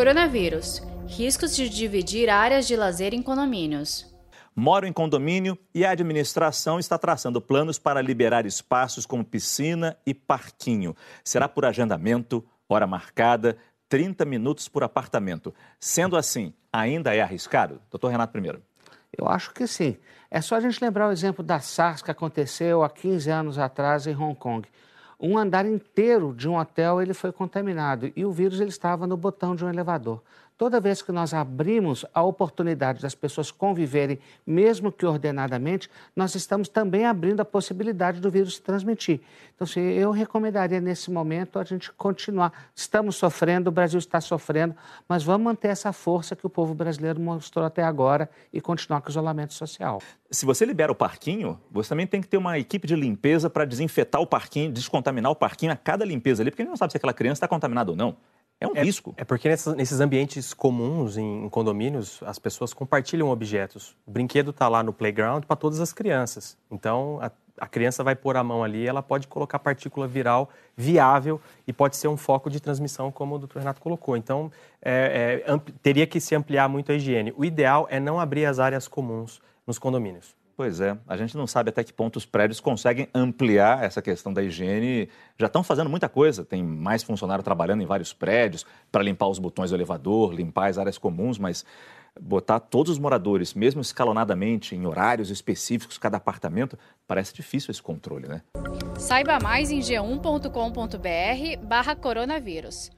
Coronavírus. Riscos de dividir áreas de lazer em condomínios. Moro em condomínio e a administração está traçando planos para liberar espaços como piscina e parquinho. Será por agendamento, hora marcada, 30 minutos por apartamento. Sendo assim, ainda é arriscado? Doutor Renato, primeiro. Eu acho que sim. É só a gente lembrar o exemplo da SARS que aconteceu há 15 anos atrás em Hong Kong. Um andar inteiro de um hotel ele foi contaminado e o vírus ele estava no botão de um elevador. Toda vez que nós abrimos a oportunidade das pessoas conviverem, mesmo que ordenadamente, nós estamos também abrindo a possibilidade do vírus se transmitir. Então, assim, eu recomendaria nesse momento a gente continuar. Estamos sofrendo, o Brasil está sofrendo, mas vamos manter essa força que o povo brasileiro mostrou até agora e continuar com o isolamento social. Se você libera o parquinho, você também tem que ter uma equipe de limpeza para desinfetar o parquinho, descontaminar o parquinho a cada limpeza ali, porque a gente não sabe se aquela criança está contaminada ou não. É um é, risco. É porque nesses, nesses ambientes comuns, em, em, condomínios, as pessoas compartilham objetos. O brinquedo está lá no playground para todas as crianças. Então, a, a, criança vai pôr a mão ali, ela pode colocar partícula viral viável e pode ser um foco de transmissão, como o doutor Renato colocou. Então, é, é, teria que se ampliar muito a higiene. O ideal é não abrir as áreas comuns nos condomínios. Pois é, a gente não sabe até que ponto os prédios conseguem ampliar essa questão da higiene. Já estão fazendo muita coisa, tem mais funcionário trabalhando em vários prédios para limpar os botões do elevador, limpar as áreas comuns, mas botar todos os moradores, mesmo escalonadamente, em horários específicos, cada apartamento, parece difícil esse controle, né? Saiba mais em g1.com.br barra coronavírus.